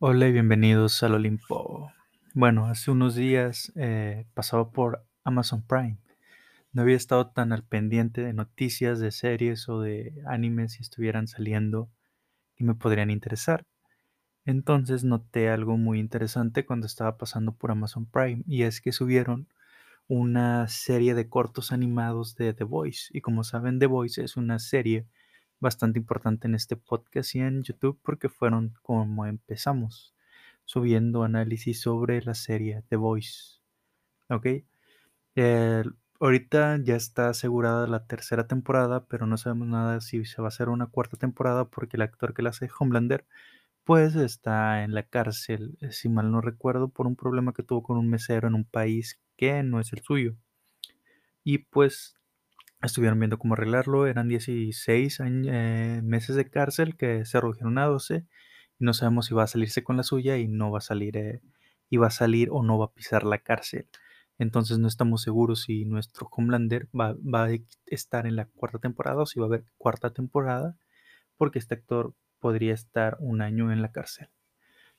Hola y bienvenidos al Olimpo. Bueno, hace unos días eh, pasaba por Amazon Prime. No había estado tan al pendiente de noticias de series o de animes si estuvieran saliendo y me podrían interesar. Entonces noté algo muy interesante cuando estaba pasando por Amazon Prime y es que subieron una serie de cortos animados de The Voice. Y como saben, The Voice es una serie bastante importante en este podcast y en YouTube porque fueron como empezamos, subiendo análisis sobre la serie The Voice. ¿Ok? ahorita ya está asegurada la tercera temporada, pero no sabemos nada si se va a hacer una cuarta temporada porque el actor que la hace Homelander pues está en la cárcel, eh, si mal no recuerdo, por un problema que tuvo con un mesero en un país que no es el suyo. Y pues estuvieron viendo cómo arreglarlo, eran 16 eh, meses de cárcel que se redujeron a 12 y no sabemos si va a salirse con la suya y no va a salir, eh, y va a salir o no va a pisar la cárcel. Entonces no estamos seguros si nuestro Homelander va, va a estar en la cuarta temporada o si va a haber cuarta temporada, porque este actor podría estar un año en la cárcel.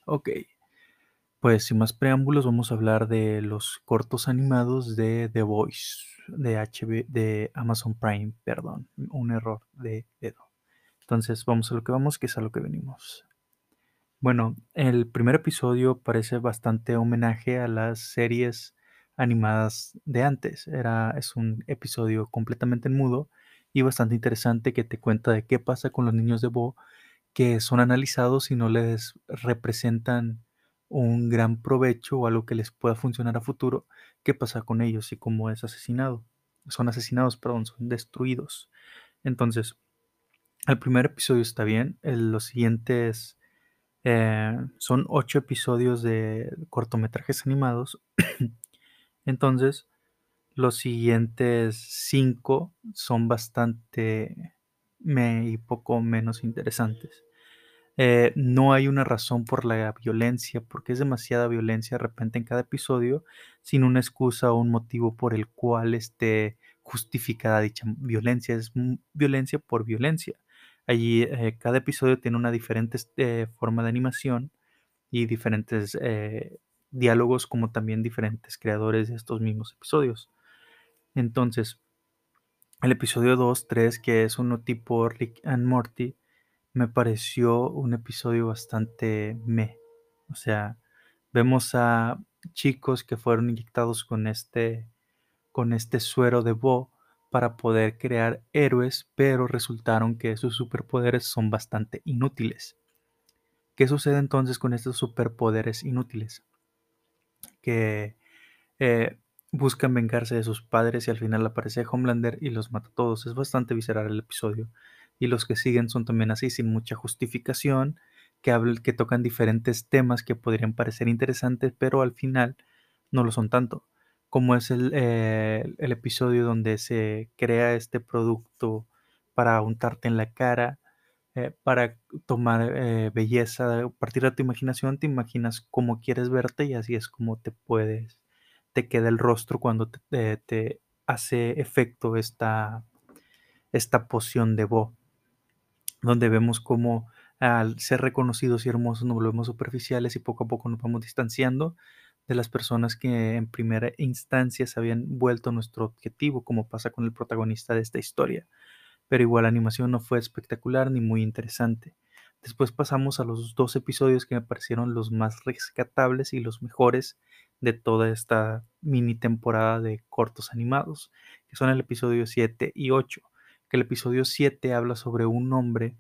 Ok, pues sin más preámbulos vamos a hablar de los cortos animados de The Voice, de, HB, de Amazon Prime, perdón, un error de dedo. Entonces vamos a lo que vamos, que es a lo que venimos. Bueno, el primer episodio parece bastante homenaje a las series animadas de antes. Era, es un episodio completamente mudo y bastante interesante que te cuenta de qué pasa con los niños de Bo que son analizados y no les representan un gran provecho o algo que les pueda funcionar a futuro, qué pasa con ellos y cómo es asesinado. Son asesinados, perdón, son destruidos. Entonces, el primer episodio está bien, los siguientes eh, son ocho episodios de cortometrajes animados. Entonces, los siguientes cinco son bastante me, y poco menos interesantes. Eh, no hay una razón por la violencia, porque es demasiada violencia de repente en cada episodio, sin una excusa o un motivo por el cual esté justificada dicha violencia. Es violencia por violencia. Allí eh, cada episodio tiene una diferente eh, forma de animación y diferentes diálogos, como también diferentes creadores de estos mismos episodios. Entonces, el episodio 2, 3, que es uno tipo Rick and Morty, me pareció un episodio bastante me. O sea, vemos a chicos que fueron inyectados con este, con este suero de Bo para poder crear héroes, pero resultaron que sus superpoderes son bastante inútiles. ¿Qué sucede entonces con estos superpoderes inútiles? Que eh, buscan vengarse de sus padres y al final aparece Homelander y los mata a todos. Es bastante visceral el episodio. Y los que siguen son también así, sin mucha justificación, que, que tocan diferentes temas que podrían parecer interesantes, pero al final no lo son tanto. Como es el, eh, el episodio donde se crea este producto para untarte en la cara, eh, para tomar eh, belleza, a partir de tu imaginación te imaginas cómo quieres verte y así es como te puedes te queda el rostro cuando te, hace efecto esta, esta poción de Bo, donde vemos cómo al ser reconocidos y hermosos nos volvemos superficiales y poco a poco nos vamos distanciando de las personas que en primera instancia se habían vuelto nuestro objetivo, como pasa con el protagonista de esta historia. Pero igual la animación no fue espectacular ni muy interesante. Después pasamos a los dos episodios que me parecieron los más rescatables y los mejores de toda esta mini temporada de cortos animados, que son el episodio 7 y 8. Que el episodio 7 habla sobre un hombre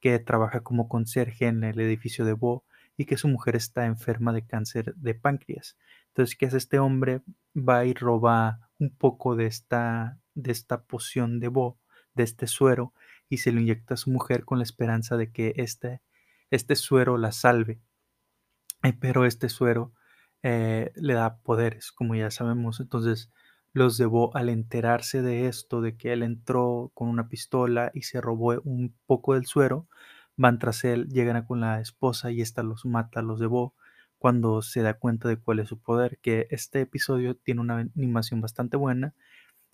que trabaja como conserje en el edificio de Bo y que su mujer está enferma de cáncer de páncreas. Entonces, ¿qué hace este hombre? Va y roba un poco de esta, de esta poción de Bo, de este suero, y se lo inyecta a su mujer con la esperanza de que este, este suero la salve. Eh, pero este suero eh, le da poderes, como ya sabemos. Entonces, los debo al enterarse de esto, de que él entró con una pistola y se robó un poco del suero, van tras él, llegan a con la esposa y esta los mata, los debo cuando se da cuenta de cuál es su poder, que este episodio tiene una animación bastante buena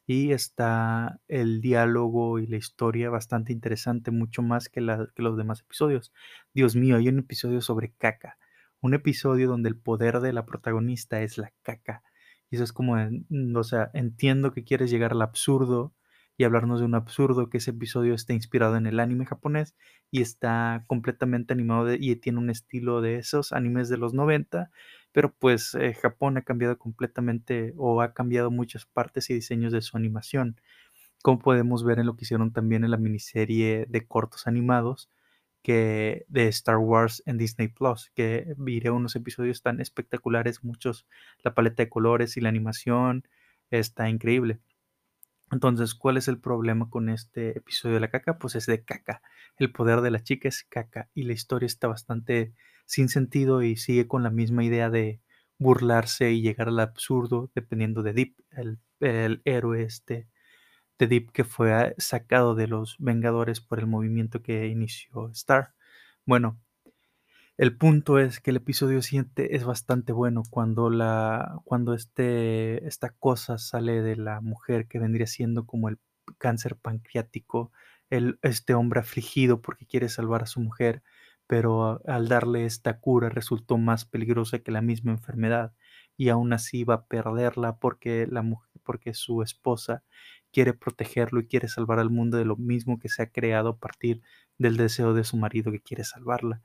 y está el diálogo y la historia bastante interesante, mucho más que los demás episodios. Dios mío, hay un episodio sobre caca un episodio donde el poder de la protagonista es la caca. Y eso es como, o sea, entiendo que quieres llegar al absurdo y hablarnos de un absurdo, que ese episodio está inspirado en el anime japonés y está completamente animado y tiene un estilo de esos animes de los 90, pero pues eh, Japón ha cambiado completamente o ha cambiado muchas partes y diseños de su animación, como podemos ver en lo que hicieron también en la miniserie de cortos animados que de Star Wars en Disney Plus, que viré unos episodios tan espectaculares, muchos, la paleta de colores y la animación está increíble. Entonces, ¿cuál es el problema con este episodio de la caca? Pues es de caca. El poder de la chica es caca y la historia está bastante sin sentido y sigue con la misma idea de burlarse y llegar al absurdo dependiendo de Deep, el, el héroe este de Deep que fue sacado de los Vengadores por el movimiento que inició Star. Bueno, el punto es que el episodio siguiente es bastante bueno cuando la cuando este esta cosa sale de la mujer que vendría siendo como el cáncer pancreático, el, este hombre afligido porque quiere salvar a su mujer, pero al darle esta cura resultó más peligrosa que la misma enfermedad y aún así va a perderla porque la mujer, porque su esposa quiere protegerlo y quiere salvar al mundo de lo mismo que se ha creado a partir del deseo de su marido que quiere salvarla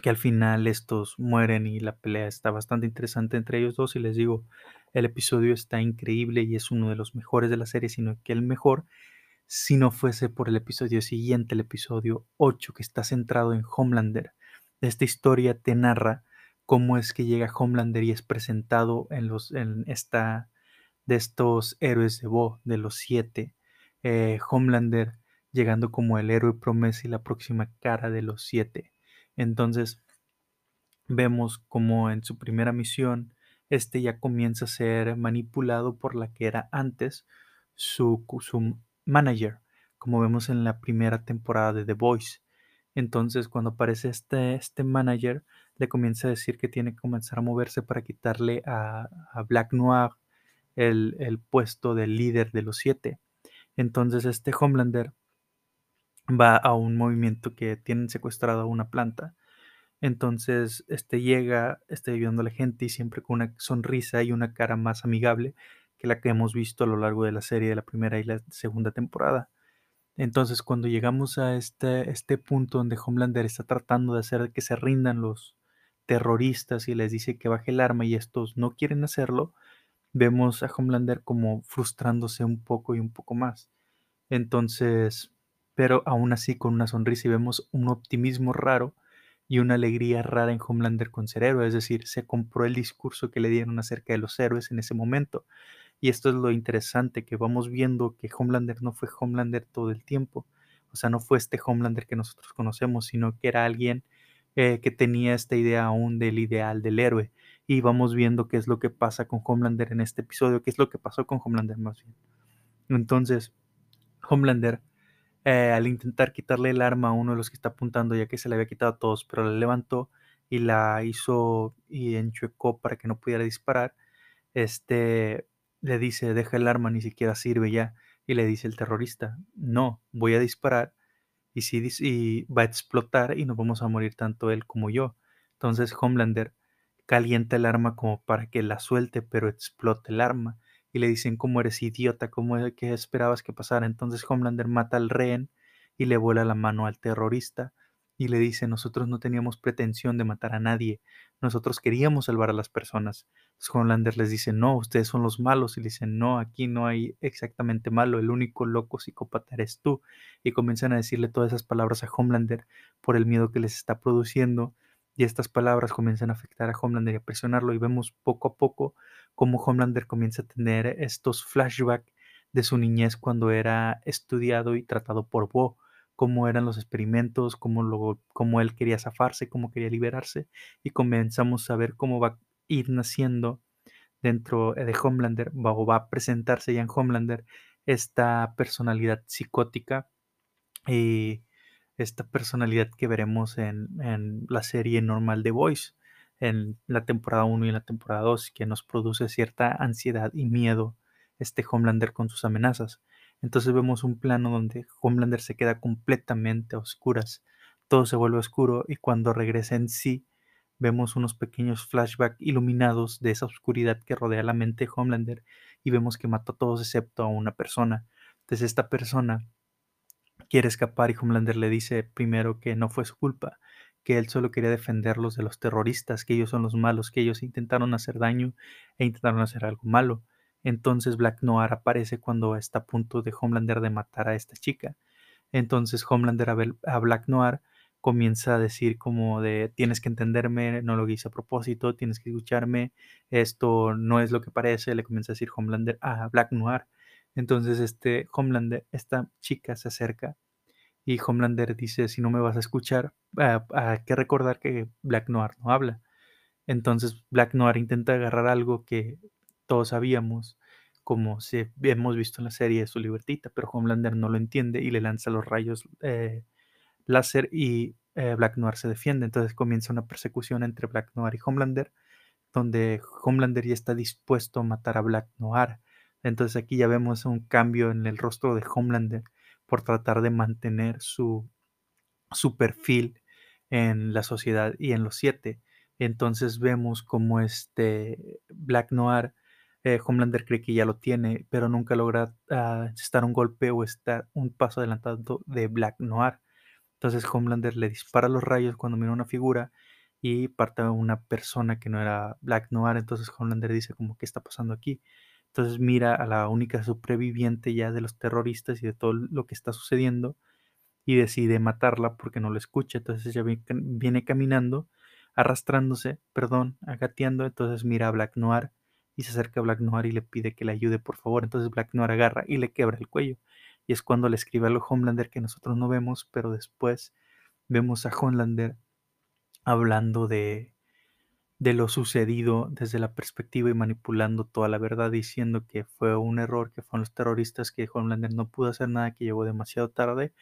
que al final estos mueren y la pelea está bastante interesante entre ellos dos y les digo, el episodio está increíble y es uno de los mejores de la serie, sino que el mejor si no fuese por el episodio siguiente, el episodio 8, que está centrado en Homelander. Esta historia te narra cómo es que llega Homelander y es presentado en, los, en esta de estos héroes de Bo, de los siete. Eh, Homelander llegando como el héroe promesa y la próxima cara de los siete. Entonces, vemos como en su primera misión, este ya comienza a ser manipulado por la que era antes su, su manager, como vemos en la primera temporada de The Voice. Entonces, cuando aparece este, este manager, le comienza a decir que tiene que comenzar a moverse para quitarle a, Black Noir el, puesto de líder de los siete. Entonces, este Homelander va a un movimiento que tienen secuestrado a una planta. Entonces, este llega, está ayudando a la gente y siempre con una sonrisa y una cara más amigable que la que hemos visto a lo largo de la serie de la primera y la segunda temporada. Entonces, cuando llegamos a este, este punto donde Homelander está tratando de hacer que se rindan los terroristas y les dice que baje el arma y estos no quieren hacerlo, vemos a Homelander como frustrándose un poco y un poco más. Entonces, pero aún así con una sonrisa y vemos un optimismo raro y una alegría rara en Homelander con Cerebro, es decir, se compró el discurso que le dieron acerca de los héroes en ese momento. Y esto es lo interesante, que vamos viendo que Homelander no fue Homelander todo el tiempo, o sea, no fue este Homelander que nosotros conocemos, sino que era alguien eh, que tenía esta idea aún del ideal del héroe. Y vamos viendo qué es lo que pasa con Homelander en este episodio, qué es lo que pasó con Homelander más bien. Entonces, Homelander eh, al intentar quitarle el arma a uno de los que está apuntando, ya que se le había quitado a todos, pero la levantó y la hizo y enchuecó para que no pudiera disparar, este le dice, deja el arma, ni siquiera sirve ya. Y le dice el terrorista, no, voy a disparar y, si, y va a explotar y nos vamos a morir tanto él como yo. Entonces Homelander calienta el arma como para que la suelte, pero explote el arma y le dicen cómo eres idiota, cómo que esperabas que pasara. Entonces Homelander mata al rehén y le vuela la mano al terrorista y le dice, nosotros no teníamos pretensión de matar a nadie, nosotros queríamos salvar a las personas. Entonces Homelander les dice, no, ustedes son los malos y le dicen, no, aquí no hay exactamente malo, el único loco psicópata eres tú. Y comienzan a decirle todas esas palabras a Homelander por el miedo que les está produciendo y estas palabras comienzan a afectar a Homelander y a presionarlo y vemos poco a poco cómo Homelander comienza a tener estos flashbacks de su niñez cuando era estudiado y tratado por Bo, cómo eran los experimentos, cómo, cómo él quería zafarse, cómo quería liberarse y comenzamos a ver cómo va a ir naciendo dentro de Homelander o va a presentarse ya en Homelander esta personalidad psicótica y esta personalidad que veremos en, la serie normal de Voice, en la temporada 1 y en la temporada 2, que nos produce cierta ansiedad y miedo este Homelander con sus amenazas. Entonces vemos un plano donde Homelander se queda completamente a oscuras, todo se vuelve oscuro y cuando regresa en sí, vemos unos pequeños flashbacks iluminados de esa oscuridad que rodea la mente de Homelander y vemos que mató a todos excepto a una persona. Entonces esta persona quiere escapar y Homelander le dice primero que no fue su culpa, que él solo quería defenderlos de los terroristas, que ellos son los malos, que ellos intentaron hacer daño e intentaron hacer algo malo. Entonces Black Noir aparece cuando está a punto de Homelander de matar a esta chica. Entonces Homelander a, Black Noir comienza a decir como de tienes que entenderme, no lo hice a propósito, tienes que escucharme, esto no es lo que parece, le comienza a decir Homelander a Black Noir. Entonces este Homelander, esta chica se acerca y Homelander dice, si no me vas a escuchar, hay que recordar que Black Noir no habla. Entonces Black Noir intenta agarrar algo que todos sabíamos, como si hemos visto en la serie de su libertita, pero Homelander no lo entiende y le lanza los rayos eh, láser y eh, Black Noir se defiende. Entonces comienza una persecución entre Black Noir y Homelander, donde Homelander ya está dispuesto a matar a Black Noir. Entonces aquí ya vemos un cambio en el rostro de Homelander por tratar de mantener su, su perfil en la sociedad y en los siete. Entonces vemos como este Black Noir, eh, Homelander cree que ya lo tiene, pero nunca logra uh, estar un golpe o estar un paso adelantado de Black Noir. Entonces Homelander le dispara los rayos cuando mira una figura y parte una persona que no era Black Noir. Entonces Homelander dice como, ¿qué está pasando aquí? Entonces mira a la única superviviente ya de los terroristas y de todo lo que está sucediendo y decide matarla porque no lo escucha. Entonces ella viene caminando, arrastrándose, perdón, agateando. Entonces mira a Black Noir y se acerca a Black Noir y le pide que le ayude, por favor. Entonces Black Noir agarra y le quebra el cuello. Y es cuando le escribe a Homelander que nosotros no vemos, pero después vemos a Homelander hablando de, de lo sucedido desde la perspectiva y manipulando toda la verdad, diciendo que fue un error, que fueron los terroristas, que Homelander no pudo hacer nada, que llegó demasiado tarde,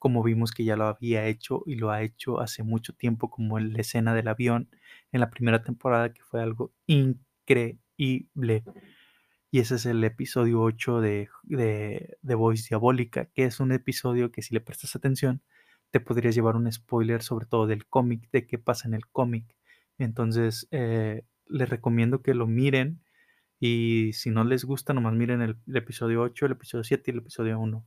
como vimos que ya lo había hecho y lo ha hecho hace mucho tiempo, como en la escena del avión en la primera temporada, que fue algo increíble. Y ese es el episodio 8 de, de, de Voice Diabólica, que es un episodio que si le prestas atención, te podrías llevar un spoiler sobre todo del cómic, de qué pasa en el cómic entonces, eh, les recomiendo que lo miren y si no les gusta, nomás miren el, episodio 8, el episodio 7 y el episodio 1.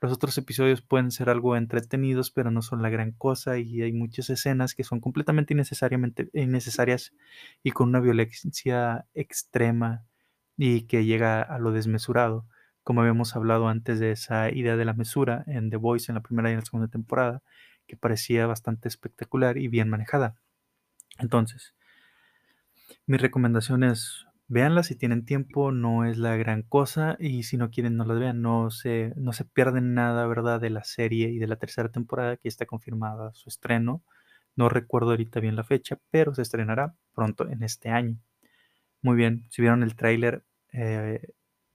Los otros episodios pueden ser algo entretenidos, pero no son la gran cosa y hay muchas escenas que son completamente innecesariamente innecesarias y con una violencia extrema y que llega a lo desmesurado. Como habíamos hablado antes de esa idea de la mesura en The Voice en la primera y en la segunda temporada, que parecía bastante espectacular y bien manejada. Entonces, mi recomendación es véanla si tienen tiempo, no es la gran cosa y si no quieren no las vean, no se, no se pierden nada, ¿verdad? De la serie y de la tercera temporada que está confirmada su estreno. No recuerdo ahorita bien la fecha, pero se estrenará pronto en este año. Muy bien, si vieron el tráiler, eh,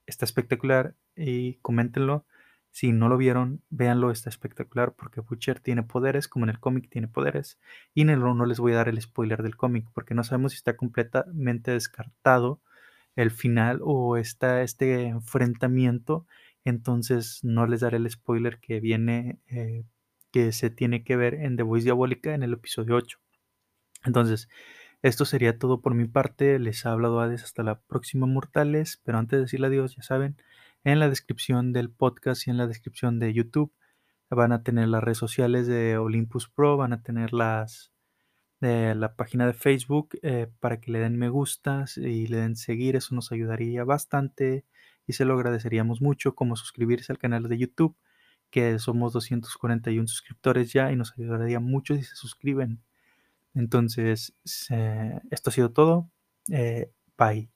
está espectacular y coméntenlo. Si no lo vieron, véanlo, está espectacular porque Butcher tiene poderes, como en el cómic tiene poderes. Y en el no les voy a dar el spoiler del cómic porque no sabemos si está completamente descartado el final o está este enfrentamiento. Entonces no les daré el spoiler que viene, eh, que se tiene que ver en The Voice Diabólica en el episodio 8. Entonces, esto sería todo por mi parte. Les ha hablado Hades hasta la próxima, mortales. Pero antes de decirle adiós, ya saben, en la descripción del podcast y en la descripción de YouTube van a tener las redes sociales de Olympus Pro, van a tener las de la página de Facebook eh, para que le den me gusta y le den seguir, eso nos ayudaría bastante y se lo agradeceríamos mucho, como suscribirse al canal de YouTube, que somos 241 suscriptores ya y nos ayudaría mucho si se suscriben. Entonces, esto ha sido todo. Eh, bye.